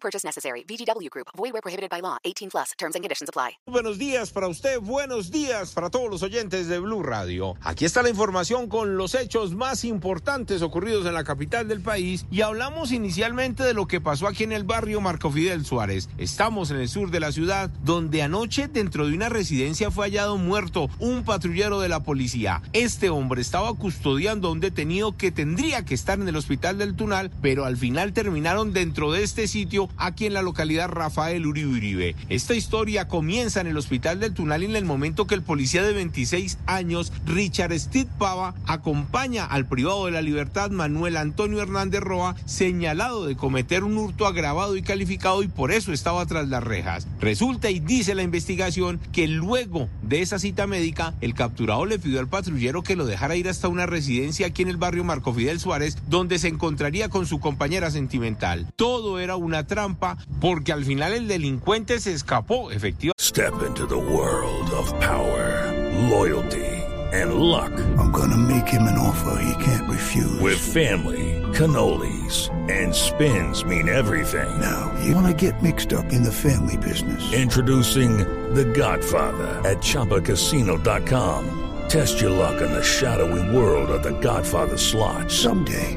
Purchase necessary. VGW Group. Void prohibited by law. 18 plus. Terms and conditions apply. Buenos días para usted, buenos días para todos los oyentes de Blue Radio. Aquí está la información con los hechos más importantes ocurridos en la capital del país y hablamos inicialmente de lo que pasó aquí en el barrio Marco Fidel Suárez. Estamos en el sur de la ciudad donde anoche dentro de una residencia fue hallado muerto un patrullero de la policía. Este hombre estaba custodiando a un detenido que tendría que estar en el hospital del Tunal, pero al final terminaron dentro de este sitio aquí en la localidad Rafael Uribe. Esta historia comienza en el hospital del Tunal en el momento que el policía de 26 años, Richard Steve Pava, acompaña al privado de la libertad Manuel Antonio Hernández Roa, señalado de cometer un hurto agravado y calificado y por eso estaba tras las rejas. Resulta y dice la investigación que luego de esa cita médica, el capturado le pidió al patrullero que lo dejara ir hasta una residencia aquí en el barrio Marco Fidel Suárez, donde se encontraría con su compañera sentimental. Todo era una trampa porque al final el delincuente se escapó, efectivamente. Step into the world of power, loyalty, and luck. I'm gonna make him an offer he can't refuse. With family, cannolis, and spins mean everything. Now, you wanna get mixed up in the family business. Introducing The Godfather at ChumbaCasino.com. Test your luck in the shadowy world of The Godfather slot. Someday,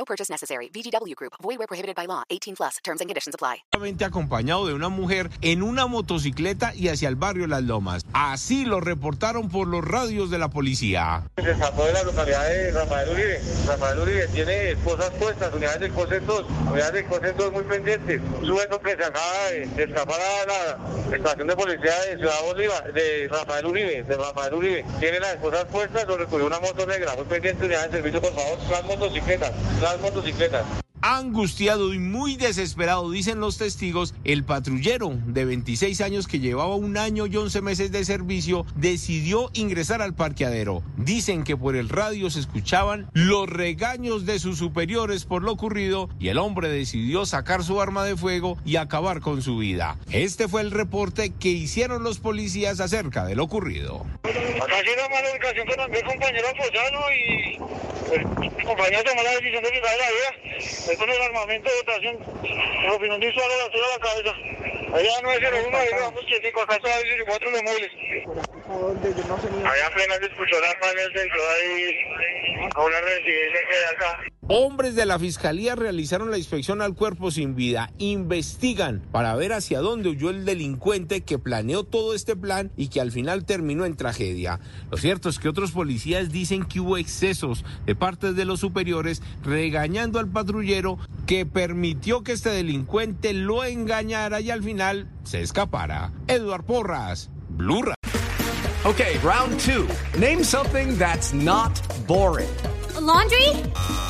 No purchase necessary. VGW Group. Void where prohibited by law. 18 plus. Terms and conditions apply. acompañado de una mujer en una motocicleta y hacia el barrio Las Lomas. Así lo reportaron por los radios de la policía. Se escapó de la localidad de Rafael Uribe. Rafael Uribe tiene esposas puestas, unidades del COSEN 2, unidades del COSEN 2 muy pendientes. Sujeto que se acaba de, de escapar a la estación de policía de Ciudad Bolívar, de Rafael Uribe, de Rafael Uribe. Tiene las esposas puestas, lo recogió una moto negra. Muy pendiente, unidades de servicio, por favor, las motocicletas, las motocicletas. Angustiado y muy desesperado, dicen los testigos, el patrullero de 26 años que llevaba un año y 11 meses de servicio decidió ingresar al parqueadero. Dicen que por el radio se escuchaban los regaños de sus superiores por lo ocurrido y el hombre decidió sacar su arma de fuego y acabar con su vida. Este fue el reporte que hicieron los policías acerca de lo ocurrido. Acá sí una mala con compañero Posano, y el compañero tomó la decisión de quitarle la vida. Es con el armamento de dotación, en opinión visual a la a la cabeza. Allá 901, ahí vamos quietico, acá está 14 los móviles. Allá apenas escuchó en el centro, ahí a una residencia que hay acá. Hombres de la fiscalía realizaron la inspección al cuerpo sin vida. Investigan para ver hacia dónde huyó el delincuente que planeó todo este plan y que al final terminó en tragedia. Lo cierto es que otros policías dicen que hubo excesos de parte de los superiores regañando al patrullero que permitió que este delincuente lo engañara y al final se escapara. Eduard Porras, Blue Radio. Okay, round two. Name something that's not boring. A laundry?